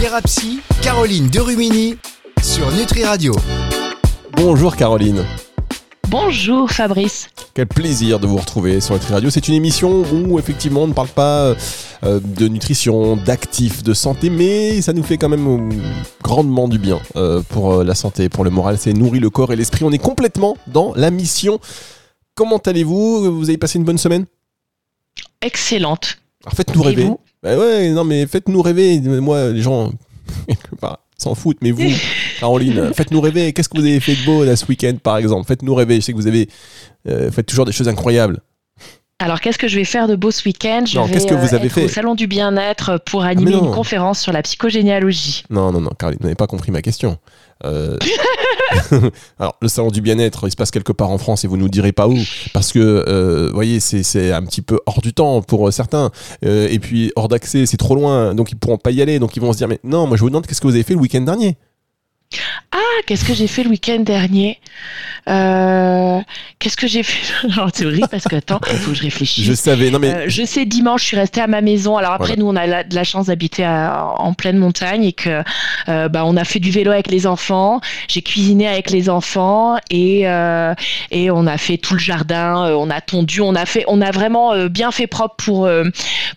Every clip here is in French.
Thérapie, Caroline Derumini sur Nutri Radio. Bonjour Caroline. Bonjour Fabrice. Quel plaisir de vous retrouver sur Nutri Radio. C'est une émission où effectivement on ne parle pas euh, de nutrition, d'actifs, de santé, mais ça nous fait quand même euh, grandement du bien euh, pour la santé, pour le moral. C'est nourrit le corps et l'esprit. On est complètement dans la mission. Comment allez-vous? Vous avez passé une bonne semaine? Excellente. Alors faites-nous rêver. Bah ouais, non mais faites-nous rêver. Moi, les gens s'en foutent, mais vous, Caroline, faites-nous rêver. Qu'est-ce que vous avez fait de beau là ce week-end, par exemple? Faites-nous rêver. Je sais que vous avez euh, faites toujours des choses incroyables. Alors, qu'est-ce que je vais faire de beau ce week-end? Je vais que vous avez être fait? Au Salon du Bien-être pour Ah, animer une conférence sur la psychogénéalogie. Non, non, non, Caroline, vous n'avez pas compris ma question. Euh, Alors, le salon du bien-être, il se passe quelque part en France et vous nous direz pas où. Parce que, euh, vous voyez, c'est un petit peu hors du temps pour certains. et puis, hors d'accès, c'est trop loin. Donc, ils pourront pas y aller. Donc, ils vont se dire, mais non, moi, je vous demande, qu'est-ce que vous avez fait le week-end dernier? Ah, qu'est-ce que j'ai fait le week-end dernier? Euh, Qu'est-ce que j'ai fait? C'est horrible parce que, attends, il faut que je réfléchisse. Je savais, non mais. Euh, je sais, dimanche, je suis restée à ma maison. Alors après, nous, on a de la chance d'habiter en pleine montagne et que euh, bah, on a fait du vélo avec les enfants. J'ai cuisiné avec les enfants et, et on a fait tout le jardin. on a tondu, on a fait, on a vraiment bien fait propre pour,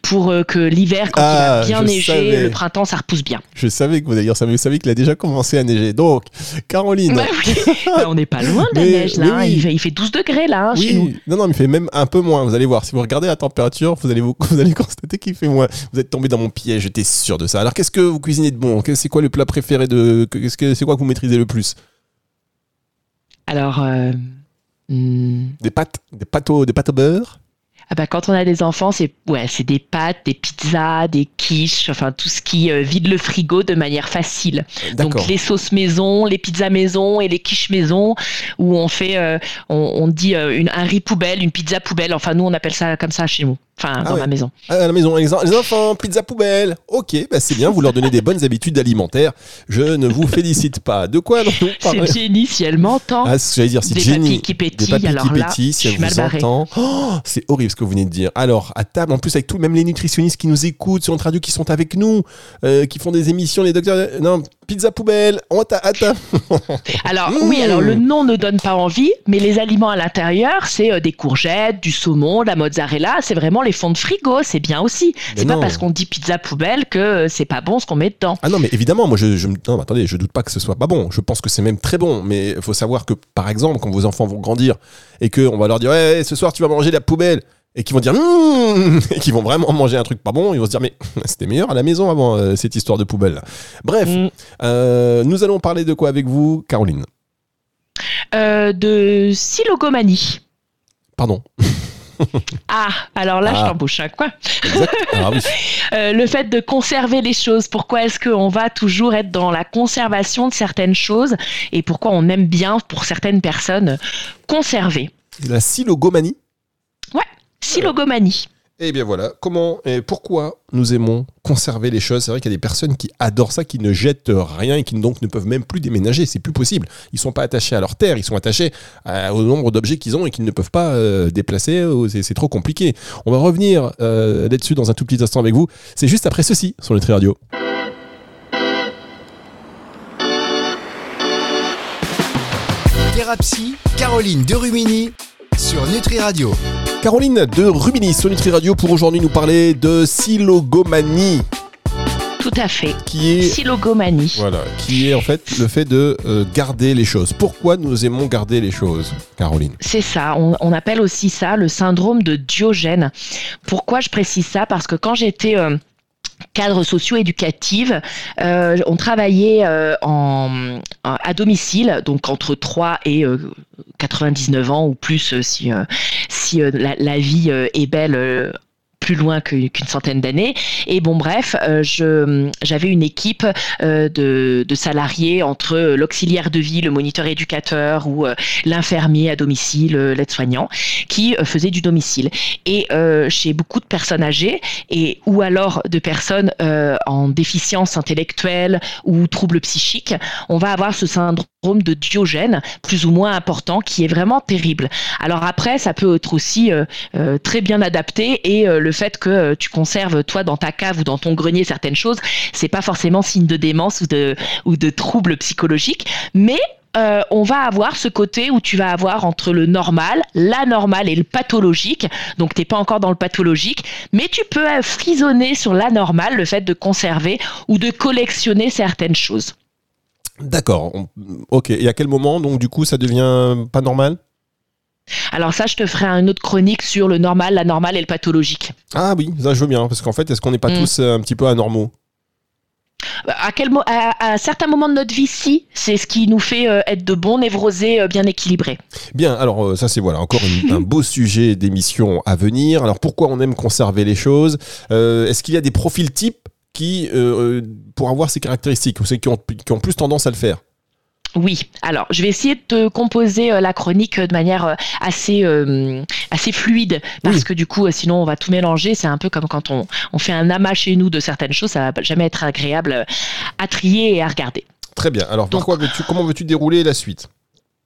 pour que l'hiver, quand il Ah, va bien neiger, le printemps, ça repousse bien. Je savais que vous d'ailleurs, vous savez qu'il a déjà commencé à neiger. Donc, Caroline. Bah oui. Bah, on n'est pas loin de la Mais- neige là. oui. il, fait, il fait 12 degrés là hein, chez nous. Non, non, mais il fait même un peu moins. Vous allez voir, si vous regardez la température, vous allez, vous, vous allez constater qu'il fait moins. Vous êtes tombé dans mon piège, j'étais sûr de ça. Alors, qu'est-ce que vous cuisinez de bon? C'est quoi le plat préféré de. Qu'est-ce que c'est quoi que vous maîtrisez le plus? Alors, euh, hmm, Des pâtes, des pâtes au, des pâtes au beurre? Ah bah, quand on a des enfants, c'est ouais, c'est des pâtes, des pizzas, des quiches, enfin tout ce qui euh, vide le frigo de manière facile. D'accord. Donc les sauces maison, les pizzas maison et les quiches maison, où on fait, euh, on, on dit euh, une, un riz poubelle, une pizza poubelle. Enfin nous on appelle ça comme ça chez nous. Enfin Ah dans ouais. ma maison. Ah, à la maison, les, en- les enfants, pizza poubelle. Ok, bah c'est bien, vous leur donnez des bonnes habitudes alimentaires. Je ne vous félicite pas. De quoi allons-nous parler C'est elle m'entend. Ah, ce que j'allais dire, si Des Jenny. papilles qui Des pétillent, papilles alors qui là, si elle vous entend. Oh, c'est horrible ce que vous venez de dire. Alors, à table, en plus, avec tout, même les nutritionnistes qui nous écoutent sur notre radio, qui sont avec nous, euh, qui font des émissions, les docteurs. euh, Non, pizza poubelle, on t'a table. Alors Mmh. oui, alors le nom ne donne pas envie, mais les aliments à l'intérieur, c'est euh, des courgettes, du saumon, de la mozzarella, c'est vraiment les fonds de frigo, c'est bien aussi. C'est pas parce qu'on dit pizza poubelle que euh, c'est pas bon ce qu'on met dedans. Ah non, mais évidemment, moi, je, je non, attendez, je doute pas que ce soit pas bon. Je pense que c'est même très bon. Mais il faut savoir que, par exemple, quand vos enfants vont grandir et qu'on va leur dire, ouais, ce soir, tu vas manger de la poubelle. Et qu'ils vont dire, Mmh et qu'ils vont vraiment manger un truc pas bon, ils vont se dire, mais c'était meilleur à la maison avant euh, cette histoire de poubelle. Bref, Mm. euh, nous allons parler de quoi avec vous, Caroline? Euh, de silogomanie. Pardon. Ah, alors là, Ah. je t'embauche un coin. Exact. Ah oui. Euh, le fait de conserver les choses. Pourquoi est-ce qu'on va toujours être dans la conservation de certaines choses et pourquoi on aime bien, pour certaines personnes, conserver? La silogomanie? Silogomanie. Eh bien voilà, comment et pourquoi nous aimons conserver les choses? C'est vrai qu'il y a des personnes qui adorent ça, qui ne jettent rien et qui donc ne peuvent même plus déménager. C'est plus possible. Ils sont pas attachés à leur terre, ils sont attachés à- au nombre d'objets qu'ils ont et qu'ils ne peuvent pas euh, déplacer. Oh, C'est c'est trop compliqué. On va revenir euh, là-dessus dans un tout petit instant avec vous. C'est juste après ceci sur Nutri Radio. Thérapie, Caroline Derumini sur Nutri Radio. Caroline de Rubini sur Nutri Radio pour aujourd'hui nous parler de silogomanie, Tout à fait. qui est Silogomanie. Voilà, qui est en fait le fait de euh, garder les choses. Pourquoi nous aimons garder les choses, Caroline? C'est ça, on, on appelle aussi ça le syndrome de Diogène. Pourquoi je précise ça? Parce que quand j'étais euh, cadre socio-éducative, euh, on travaillait euh, en, en- à domicile, donc entre 3 et euh, 99 ans ou plus si, euh, la, vie euh, est belle. euh, plus loin qu'une centaine d'années. Et bon, bref, j'avais une équipe de, salariés entre l'auxiliaire de vie, le moniteur éducateur ou l'infirmier à domicile, l'aide-soignant, qui faisait du domicile. Et chez beaucoup de personnes âgées, et ou alors de personnes en déficience intellectuelle ou troubles psychiques, on va avoir ce syndrome de Diogène, plus ou moins important, qui est vraiment terrible. Alors après, ça peut être aussi euh, euh, très bien adapté et euh, le fait que tu conserves toi dans ta cave ou dans ton grenier certaines choses, c'est pas forcément signe de démence ou de ou de troubles psychologiques, mais on va avoir ce côté où tu vas avoir entre le normal, la normale et le pathologique. Donc, tu n'es pas encore dans le pathologique, mais tu peux frissonner sur la normale, le fait de conserver ou de collectionner certaines choses. D'accord. Ok. Et à quel moment, donc, du coup, ça devient pas normal? Alors ça, je te ferai une autre chronique sur le normal, la normale et le pathologique. Ah oui, ça je veux bien, parce qu'en fait, est-ce qu'on n'est pas mm. tous euh, un petit peu anormaux? À, quel à, certains moments de notre vie, si, c'est ce qui nous fait euh, être de bons névrosés euh, bien équilibrés. Bien, alors ça c'est voilà encore un beau sujet d'émission à venir. Alors pourquoi on aime conserver les choses? Est-ce qu'il y a des profils types qui, euh, euh, pour avoir ces caractéristiques, ou ceux qui ont, qui ont plus tendance à le faire oui, alors je vais essayer de te composer euh, la chronique de manière assez, assez fluide, parce que du coup, sinon on va tout mélanger. C'est un peu comme quand on, on, fait un amas chez nous de certaines choses, ça va jamais être agréable à trier et à regarder. Très bien, alors veux comment veux-tu dérouler la suite?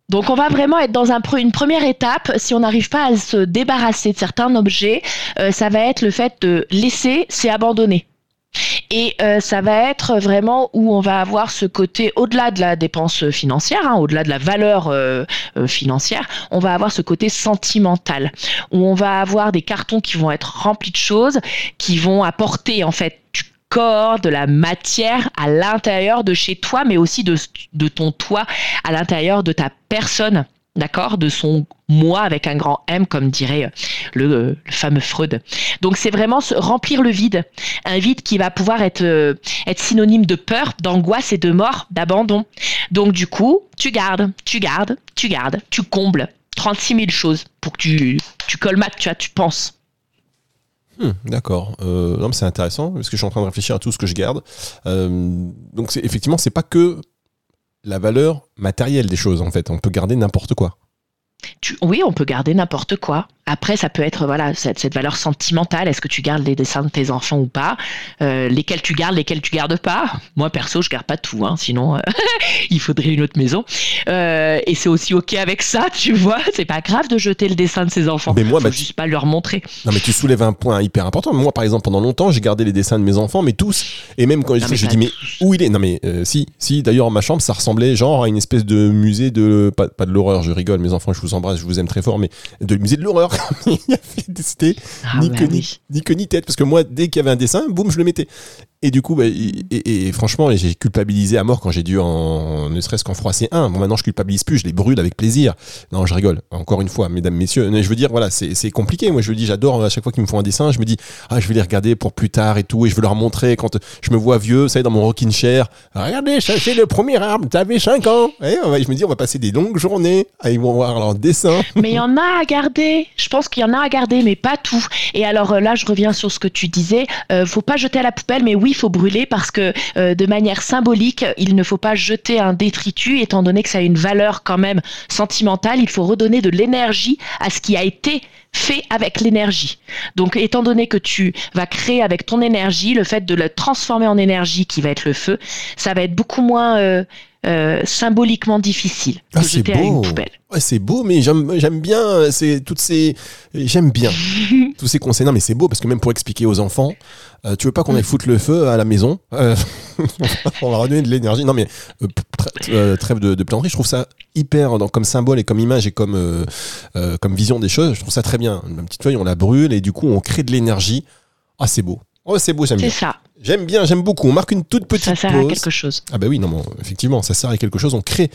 Donc on va vraiment être dans un, une première étape. Si on n'arrive pas à se débarrasser de certains objets, ça va être le fait de laisser, c'est abandonner. Et euh, ça va être vraiment où on va avoir ce côté, au-delà de la dépense financière, hein, au-delà de la valeur euh, euh, financière, on va avoir ce côté sentimental, où on va avoir des cartons qui vont être remplis de choses, qui vont apporter en fait du corps, de la matière à l'intérieur de chez toi, mais aussi de, de ton toit, à l'intérieur de ta personne d'accord, de son moi avec un grand M, comme dirait euh, le, fameux Freud. Donc c'est vraiment remplir le vide, un vide qui va pouvoir être, euh, être synonyme de peur, d'angoisse et de mort, d'abandon. Donc du coup, tu gardes, tu gardes, tu gardes, tu combles 36 000 choses pour que tu, tu colmates, tu vois, tu penses. Hmm, d'accord. Euh, non, c'est intéressant parce que je suis en train de réfléchir à tout ce que je garde. donc, effectivement, c'est pas que la valeur matérielle des choses, en fait. On peut garder n'importe quoi. Oui, on peut garder n'importe quoi. Après, ça peut être voilà cette, valeur sentimentale. Est-ce que tu gardes les dessins de tes enfants ou pas? Euh, Lesquels tu gardes, lesquels tu gardes pas? Moi, perso, je garde pas tout. Hein, sinon, euh, il faudrait une autre maison. Euh, et c'est aussi ok avec ça, tu vois. C'est pas grave de jeter le dessin de ses enfants. Mais moi, Faut bah, juste pas leur montrer. Non, mais tu soulèves un point hyper important. Moi, par exemple, pendant longtemps, j'ai gardé les dessins de mes enfants, mais tous. Et même quand je, je dis mais où il est? Non, mais si, si. D'ailleurs, ma chambre, ça ressemblait genre à une espèce de musée de pas, pas de l'horreur. Je rigole, mes enfants, je vous embrasse, je vous aime très fort, mais de musée de l'horreur. il a fait c'était ah ni, bah ni, que ni tête. Parce que moi, dès qu'il y avait un dessin, boum, je le mettais. Et du coup, bah, et, franchement, j'ai culpabilisé à mort quand j'ai dû en, ne serait-ce qu'en froisser un. Bon, maintenant, je culpabilise plus, je les brûle avec plaisir. Non, je rigole. Encore une fois, mesdames, messieurs. Je veux dire, voilà, c'est compliqué. Moi, je veux dis, j'adore à chaque fois qu'ils me font un dessin, je me dis, ah, je vais les regarder pour plus tard et tout, et je veux leur montrer quand je me vois vieux, ça y est, dans mon rocking chair. Regardez, c'est le premier arbre, t'avais 5 ans. Et je me dis, on va passer des longues journées. à vont voir leur dessin. Mais il y en a à garder. Je pense qu'il y en a à garder, mais pas tout. Et alors euh, là, je reviens sur ce que tu disais. Euh, faut pas jeter à la poubelle, mais oui, il faut brûler parce que euh, de manière symbolique, il ne faut pas jeter un détritus, étant donné que ça a une valeur quand même sentimentale. Il faut redonner de l'énergie à ce qui a été fait avec l'énergie. Donc, étant donné que tu vas créer avec ton énergie, le fait de le transformer en énergie qui va être le feu, ça va être beaucoup moins euh, euh, symboliquement difficile ah, que jeter à une poubelle. c'est beau, mais j'aime bien euh, c'est toutes ces j'aime bien tous ces conseils. Non, mais c'est beau parce que même pour expliquer aux enfants, tu veux pas qu'on aille foutre le feu à la maison On va redonner de l'énergie. Non, mais trêve de, de je trouve ça hyper comme symbole et comme image et comme comme vision des choses. Je trouve ça très bien. Une petite feuille, on la brûle et du coup on crée de l'énergie. Ah, c'est beau. Oh, c'est beau, j'aime bien. C'est ça. J'aime bien, j'aime beaucoup. On marque une toute petite pause. Ça sert à quelque chose. Ah bah oui, non, effectivement, ça sert à quelque chose. On crée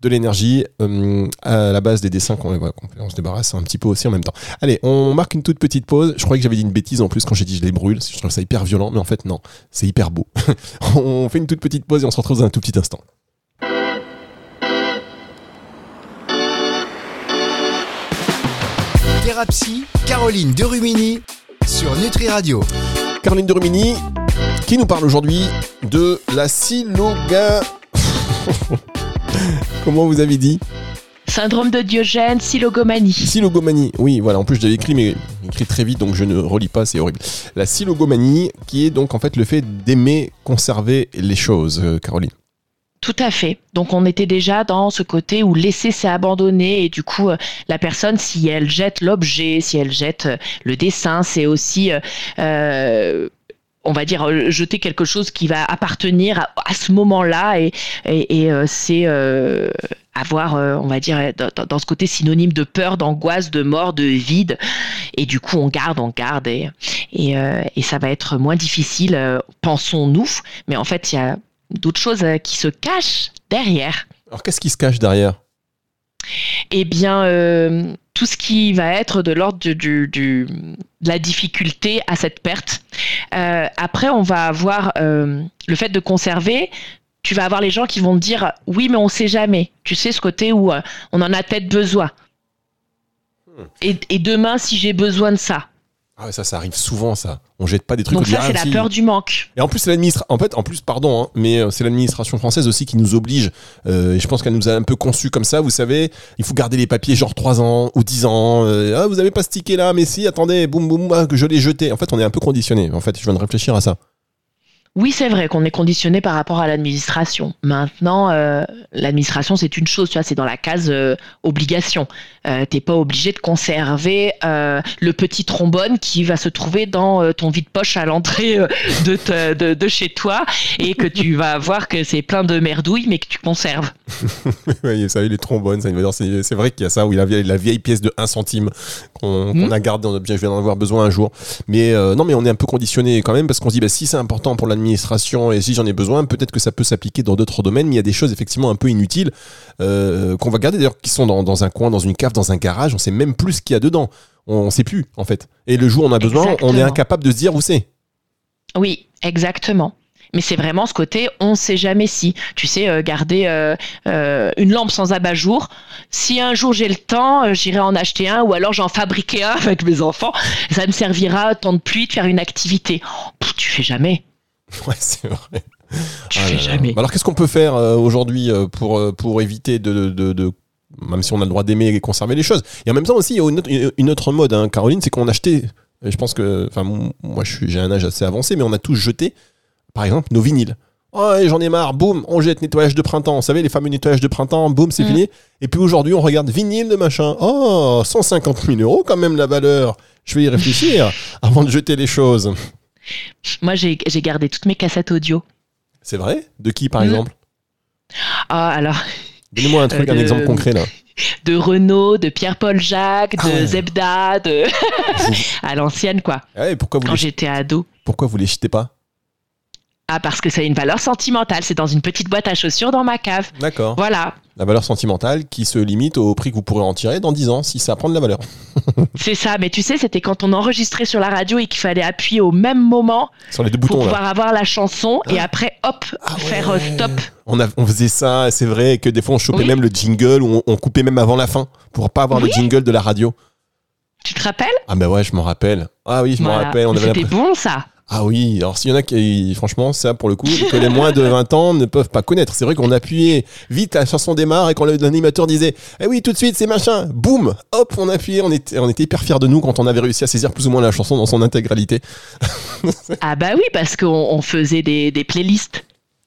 de l'énergie euh, à la base des dessins qu'on on se débarrasse un petit peu aussi en même temps. Allez, on marque une toute petite pause. Je croyais que j'avais dit une bêtise en plus quand j'ai dit je les brûle. Je trouve ça hyper violent, mais en fait non, c'est hyper beau. on fait une toute petite pause et on se retrouve dans un tout petit instant. Thérapie, Caroline Derumini sur Nutri Radio. Caroline Derumini qui nous parle aujourd'hui de la siloga. Comment vous avez dit Syndrome de Diogène, silogomanie. Silogomanie, oui, voilà. En plus, j'avais écrit, mais écrit très vite, donc je ne relis pas, c'est horrible. La silogomanie, qui est donc en fait le fait d'aimer conserver les choses, euh, Caroline. Tout à fait. Donc on était déjà dans ce côté où laisser c'est abandonner et du coup euh, la personne si elle jette l'objet, si elle jette euh, le dessin, c'est aussi euh, on va dire jeter quelque chose qui va appartenir à, ce moment-là et, c'est avoir, on va dire, dans, ce côté synonyme de peur, d'angoisse, de mort, de vide. Et du coup, on garde, on garde, et ça va être moins difficile, pensons-nous. Mais en fait, il y a d'autres choses euh, qui se cachent derrière. Alors qu'est-ce qui se cache derrière? Eh bien, euh, tout ce qui va être de l'ordre du, de la difficulté à cette perte. Euh, après, on va avoir le fait de conserver. Tu vas avoir les gens qui vont dire oui, mais on ne sait jamais. Tu sais ce côté où on en a peut-être besoin. Hmm. et demain, si j'ai besoin de ça, ah ça, ça arrive souvent, ça. On jette pas des trucs. Donc ça, c'est la peur du manque. Et en plus, c'est l'administration. En fait, en plus, pardon, hein, mais euh, c'est l'administration française aussi qui nous oblige. Euh, et je pense qu'elle nous a un peu conçus comme ça. Vous savez, il faut garder les papiers genre 3 ans ou 10 ans. Euh, ah, vous avez pas ce ticket là, mais si, attendez, boum boum, ah, que je l'ai jeté. En fait, on est un peu conditionné. En fait, je viens de réfléchir à ça. Oui, c'est vrai qu'on est conditionné par rapport à l'administration. Maintenant, euh, l'administration, c'est une chose, tu vois, c'est dans la case euh, obligation. Euh, T'es pas obligé de conserver euh, le petit trombone qui va se trouver dans ton vide-poche à l'entrée de, de, de, chez toi et que tu vas voir que c'est plein de merdouilles, mais que tu conserves. oui, ça, les trombones, c'est vrai qu'il y a ça, oui, la vieille, la vieille pièce de 1 centime qu'on mmh. a gardée, je vais en avoir besoin un jour. Mais non, mais on est un peu conditionné quand même parce qu'on se dit, bah, si c'est important pour l'administration, administration et si j'en ai besoin, peut-être que ça peut s'appliquer dans d'autres domaines, mais il y a des choses effectivement un peu inutiles euh, qu'on va garder d'ailleurs qui sont dans, un coin, dans une cave, dans un garage, on sait même plus ce qu'il y a dedans. On ne sait plus en fait. Et le jour où on a besoin, on est incapable de se dire où c'est. Oui, exactement. Mais c'est vraiment ce côté, on ne sait jamais si. Tu sais, euh, garder euh, une lampe sans abat-jour. Si un jour j'ai le temps, j'irai en acheter un ou alors j'en fabriquer un avec mes enfants. Ça me servira, temps de pluie, de faire une activité. Tu tu fais jamais. Ouais, c'est vrai. Tu fais jamais. Alors qu'est-ce qu'on peut faire euh, aujourd'hui euh, pour, euh, pour éviter de, de, de, Même si on a le droit d'aimer et conserver les choses. Et en même temps aussi, il y a une autre, mode, hein, Caroline, c'est qu'on achetait. Je pense que. Enfin, moi, j'ai un âge assez avancé, mais on a tous jeté, par exemple, nos vinyles. Oh, j'en ai marre, boum, on jette nettoyage de printemps. Vous savez, les fameux nettoyages de printemps, boum, c'est mm. fini. Et puis aujourd'hui, on regarde vinyle de machin. Oh, 150 000 euros quand même la valeur. Je vais y réfléchir avant de jeter les choses. Moi, j'ai gardé toutes mes cassettes audio. C'est vrai? De qui, par mm. exemple? Ah, alors. Donnez-moi un truc, un exemple concret là. De Renault, de Pierre-Paul Jacques, de ah Zebda, de. à l'ancienne, quoi. Ah pourquoi vous Quand j'étais ado. Pourquoi vous les jetez pas? Ah, parce que ça a une valeur sentimentale. C'est dans une petite boîte à chaussures dans ma cave. D'accord. Voilà. La valeur sentimentale qui se limite au prix que vous pourrez en tirer dans 10 ans si ça prend de la valeur. c'est ça, mais tu sais, c'était quand on enregistrait sur la radio et qu'il fallait appuyer au même moment sur les deux boutons, pour pouvoir avoir la chanson et ah. après, hop, ah faire euh, stop. On, a, on, faisait ça, c'est vrai que des fois on chopait même le jingle ou on, coupait même avant la fin pour pas avoir le jingle de la radio. Tu te rappelles? Ah ben ouais, je m'en rappelle. Ah oui, je m'en rappelle. C'était bon ça. Ah oui, alors s'il y en a qui, franchement, ça pour le coup, que les moins de 20 ans ne peuvent pas connaître. C'est vrai qu'on appuyait vite, la chanson démarre et quand l'animateur disait Eh oui, tout de suite, c'est machin, boum, hop, on appuyait, on était, on hyper fiers de nous quand on avait réussi à saisir plus ou moins la chanson dans son intégralité. ah bah oui, parce qu'on faisait des playlists.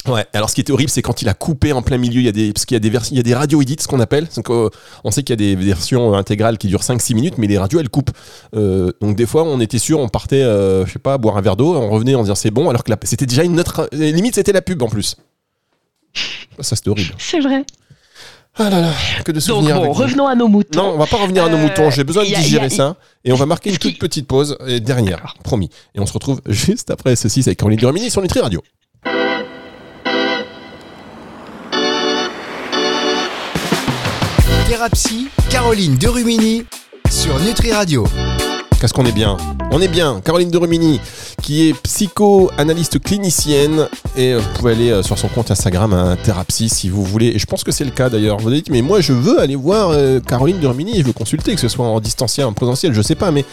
Ouais, alors ce qui était horrible, c'est quand il a coupé en plein milieu. Il y a des, parce qu'il y a des versions, il y a des radio edits, ce qu'on appelle. Donc, euh, on sait qu'il y a des versions intégrales qui durent 5-6 minutes, mais les radios elles coupent. Euh, donc des fois, on était sûr, on partait, euh, je sais pas, boire un verre d'eau, on revenait en disant c'est bon, alors que c'était déjà une autre. Limite, c'était la pub en plus. Ça, c'était horrible. C'est vrai. Ah là là, que de souvenirs. Donc bon, revenons à nos moutons. Non, on va pas revenir à nos moutons. J'ai besoin de digérer ça. Et on va marquer une toute petite pause, et dernière, promis. Et on se retrouve juste après ceci avec Caroline Durmini sur Nutri Radio. Thérapie, Caroline Derumini sur Nutri Radio. Qu'est-ce qu'on est bien? On est bien. Caroline Derumini, qui est psycho-analyste clinicienne. Et vous pouvez aller euh, sur son compte Instagram, un Thérapie, si vous voulez. Et je pense que c'est le cas d'ailleurs. Vous dites, mais moi je veux aller voir euh, Caroline Derumini, je veux consulter, que ce soit en distanciel, en présentiel, je sais pas, mais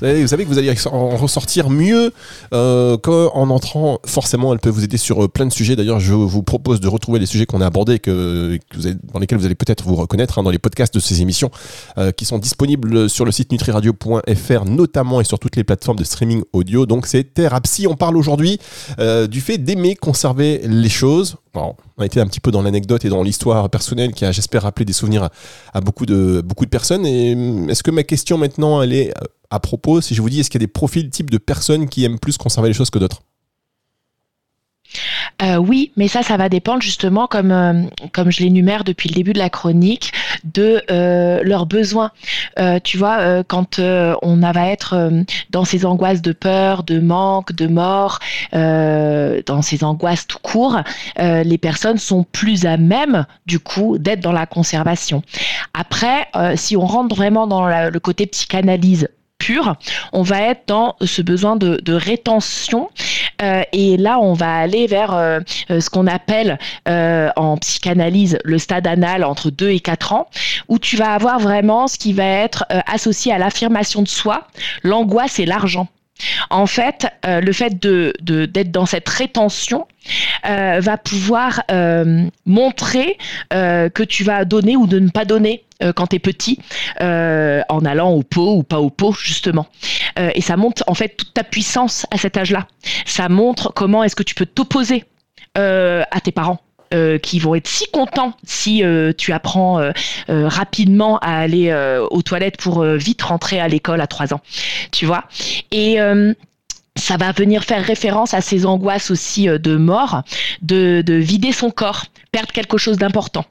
vous savez, que vous allez en ressortir mieux euh, qu'en entrant. Forcément, elle peut vous aider sur euh, plein de sujets. D'ailleurs, je vous propose de retrouver les sujets qu'on a abordés, que, dans lesquels vous allez peut-être vous reconnaître hein, dans les podcasts de ces émissions, euh, qui sont disponibles sur le site nutriradio.fr, notamment et sur toutes les plateformes de streaming audio. Donc, Thérapie. On parle aujourd'hui du fait d'aimer conserver les choses on a été un petit peu dans l'anecdote et dans l'histoire personnelle qui a, j'espère, rappelé des souvenirs à, beaucoup, de, beaucoup de personnes. Et hum, est-ce que ma question maintenant, elle est euh, à propos, si je vous dis, est-ce qu'il y a des profils types de personnes qui aiment plus conserver les choses que d'autres? Euh, oui, mais ça, ça va dépendre justement, comme, euh, comme je l'énumère depuis le début de la chronique, de euh, leurs besoins. tu vois, quand on va être dans ces angoisses de peur, de manque, de mort, dans ces angoisses tout court, les personnes sont plus à même, du coup, d'être dans la conservation. Après, si on rentre vraiment dans le côté psychanalyse on va être dans ce besoin de, rétention. Euh, et là, on va aller vers euh, euh, ce qu'on appelle en psychanalyse le stade anal entre 2 et 4 ans, où tu vas avoir vraiment ce qui va être associé à l'affirmation de soi, l'angoisse et l'argent. En fait, le fait d'être dans cette rétention va pouvoir montrer que tu vas donner ou de ne pas donner euh, quand tu es petit, euh, en allant au pot ou pas au pot, justement. Euh, et ça montre en fait toute ta puissance à cet âge-là. Ça montre comment est-ce que tu peux t'opposer à tes parents. Qui vont être si contents si tu apprends rapidement à aller aux toilettes pour vite rentrer à l'école à 3 ans. Tu vois Et ça va venir faire référence à ces angoisses aussi euh, de mort, de, vider son corps, perdre quelque chose d'important.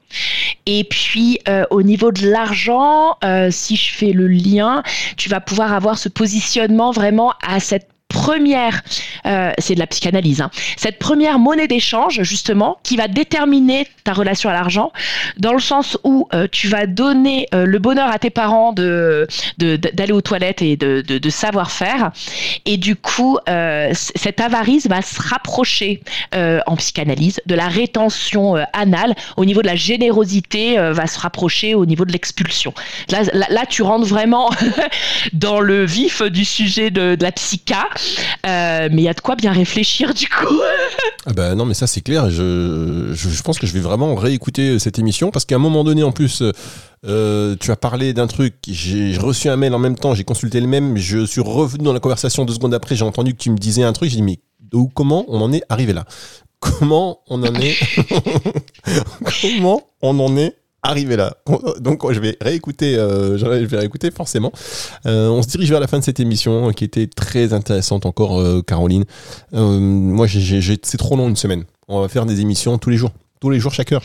Et puis euh, au niveau de l'argent, euh, si je fais le lien, tu vas pouvoir avoir ce positionnement vraiment à cette première, euh, c'est de la psychanalyse, hein, cette première monnaie d'échange justement qui va déterminer ta relation à l'argent, dans le sens où euh, tu vas donner euh, le bonheur à tes parents de d'aller aux toilettes et de, de, savoir faire, et du coup cette avarice va se rapprocher en psychanalyse de la rétention anale. Au niveau de la générosité va se rapprocher au niveau de l'expulsion. Là, là, tu rentres vraiment dans le vif du sujet de, de la psycha euh, mais il y a de quoi bien réfléchir du coup. ah bah non, mais ça c'est clair. Je, je, pense que je vais vraiment réécouter euh, cette émission parce qu'à un moment donné, en plus, euh, tu as parlé d'un truc. J'ai reçu un mail en même temps, j'ai consulté le même. Je suis revenu dans la conversation deux secondes après. J'ai entendu que tu me disais un truc. J'ai dit, mais comment on en est arrivé là? Comment on en est Comment on en est arrivé là. Donc je vais réécouter, euh, je vais réécouter forcément. Euh, on se dirige vers la fin de cette émission qui était très intéressante encore, euh, Caroline. moi, c'est trop long une semaine. On va faire des émissions tous les jours tous les jours chaque heure.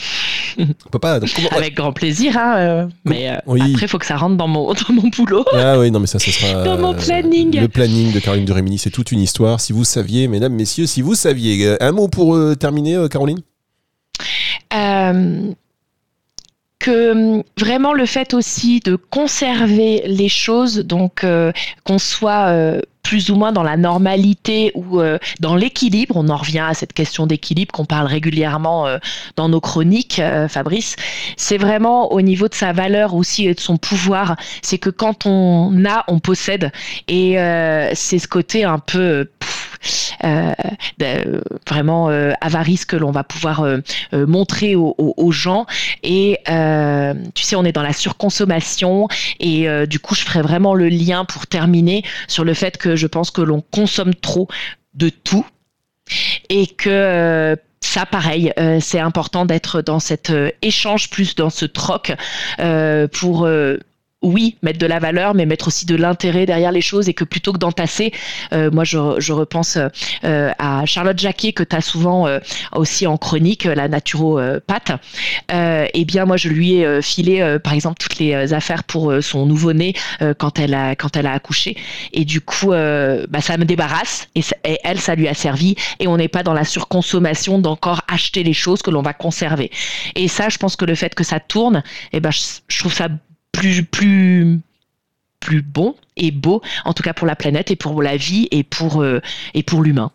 On peut pas. Avec grand plaisir, hein, mais après, il faut que ça rentre dans mon, dans mon boulot. Ah oui, non, mais ça, ce sera. dans mon planning. le planning de Caroline de Rémini, c'est toute une histoire. Si vous saviez, mesdames, messieurs, si vous saviez. Un mot pour terminer, Caroline? Que hum, vraiment le fait aussi de conserver les choses, donc euh, qu'on soit euh, plus ou moins dans la normalité ou euh, dans l'équilibre, on en revient à cette question d'équilibre qu'on parle régulièrement dans nos chroniques, Fabrice, c'est vraiment au niveau de sa valeur aussi et de son pouvoir, c'est que quand on a, on possède, et c'est ce côté un peu... Euh, vraiment euh, avarice que l'on va pouvoir euh, montrer aux, gens. Et tu sais, on est dans la surconsommation et du coup, je ferai vraiment le lien pour terminer sur le fait que je pense que l'on consomme trop de tout et que ça, pareil, c'est important d'être dans cet échange, plus dans ce troc, pour oui, mettre de la valeur, mais mettre aussi de l'intérêt derrière les choses et que plutôt que d'entasser, euh, moi je, repense euh, à Charlotte Jacquet que tu as souvent euh, aussi en chronique, la naturopathe. eh bien moi je lui ai filé par exemple toutes les affaires pour son nouveau-né quand elle a quand elle a accouché et du coup bah, ça me débarrasse et, elle ça lui a servi et on n'est pas dans la surconsommation d'encore acheter les choses que l'on va conserver. Et ça je pense que le fait que ça tourne, eh ben je trouve ça plus, plus, plus bon et beau, en tout cas pour la planète et pour la vie et pour, euh, et pour l'humain.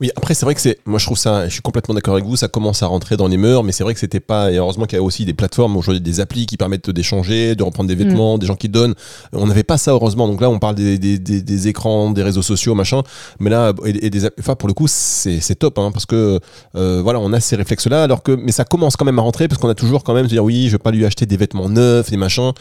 Oui, après, c'est vrai que c'est. Moi, je trouve ça. Je suis complètement d'accord avec vous. Ça commence à rentrer dans les mœurs, mais c'est vrai que c'était pas. Et heureusement qu'il y a aussi des plateformes aujourd'hui, des applis qui permettent d'échanger, de reprendre des vêtements, mm. des gens qui donnent. On n'avait pas ça, heureusement. Donc là, on parle des, des, des, écrans, des réseaux sociaux, machin. Mais là, et, des. Enfin, pour le coup, c'est top, hein, parce que euh, voilà, on a ces réflexes-là. Alors que, mais ça commence quand même à rentrer, parce qu'on a toujours quand même se dire oui, je vais pas lui acheter des vêtements neufs, des machins.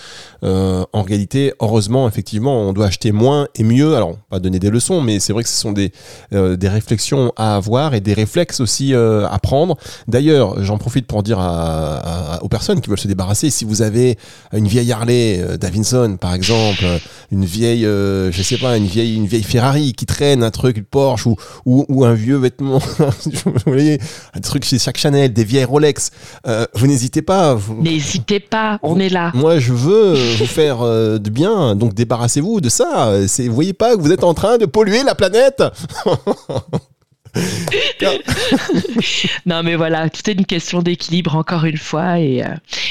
Euh, en réalité, heureusement, effectivement, on doit acheter moins et mieux. Alors, pas donner des leçons, mais c'est vrai que ce sont des, euh, des réflexions réflexions à avoir et des réflexes aussi euh, à prendre. D'ailleurs, j'en profite pour dire à, à- aux personnes qui veulent se débarrasser, si vous avez une vieille Harley euh, Davidson par exemple, euh, une vieille, euh, je sais pas, une vieille, une vieille Ferrari qui traîne un truc, une Porsche ou, ou, ou un vieux vêtement, vous voyez, un truc chez chaque Chanel, des vieilles Rolex, euh, vous n'hésitez pas. vous- N'hésitez pas, on est là. moi, je veux vous faire de bien, donc débarrassez-vous de ça. Vous voyez pas que vous êtes en train de polluer la planète Non, mais voilà, tout est une question d'équilibre, encore une fois. Et, euh,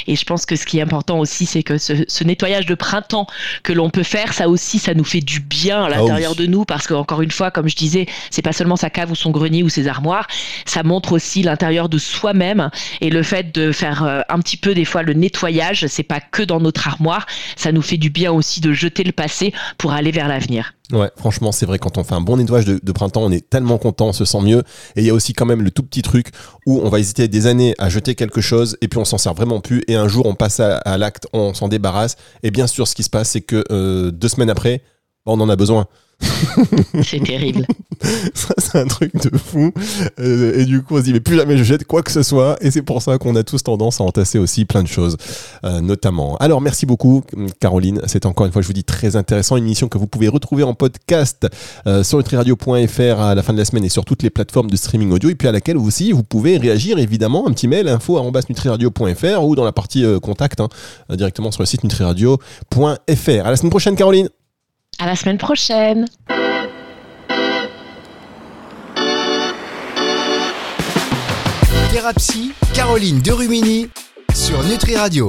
et je pense que ce qui est important aussi, c'est que ce, ce nettoyage de printemps que l'on peut faire, ça aussi, ça nous fait du bien à l'intérieur Ah oui. de nous. Parce qu'encore une fois, comme je disais, c'est pas seulement sa cave ou son grenier ou ses armoires, ça montre aussi l'intérieur de soi-même. Et le fait de faire euh, un petit peu, des fois, le nettoyage, c'est pas que dans notre armoire, ça nous fait du bien aussi de jeter le passé pour aller vers l'avenir. Ouais, franchement, c'est vrai, quand on fait un bon nettoyage de, printemps, on est tellement content, on se sent mieux. Et il y a aussi quand même le tout petit truc où on va hésiter des années à jeter quelque chose et puis on s'en sert vraiment plus. Et un jour, on passe à, l'acte, on s'en débarrasse. Et bien sûr, ce qui se passe, c'est que euh, deux semaines après, on en a besoin. C'est terrible. Ça, c'est un truc de fou. Euh, et du coup, on se dit, mais plus jamais je jette quoi que ce soit. Et c'est pour ça qu'on a tous tendance à entasser aussi plein de choses, euh, notamment. Alors, merci beaucoup, Caroline. C'est encore une fois, je vous dis, très intéressant. Une émission que vous pouvez retrouver en podcast euh, sur nutriradio.fr à la fin de la semaine et sur toutes les plateformes de streaming audio. Et puis à laquelle aussi, vous pouvez réagir, évidemment, un petit mail, info.nutriradio.fr ou dans la partie contact, hein, directement sur le site nutriradio.fr. À la semaine prochaine, Caroline. À la semaine prochaine. Thérapie, Caroline Derumini sur Nutri Radio.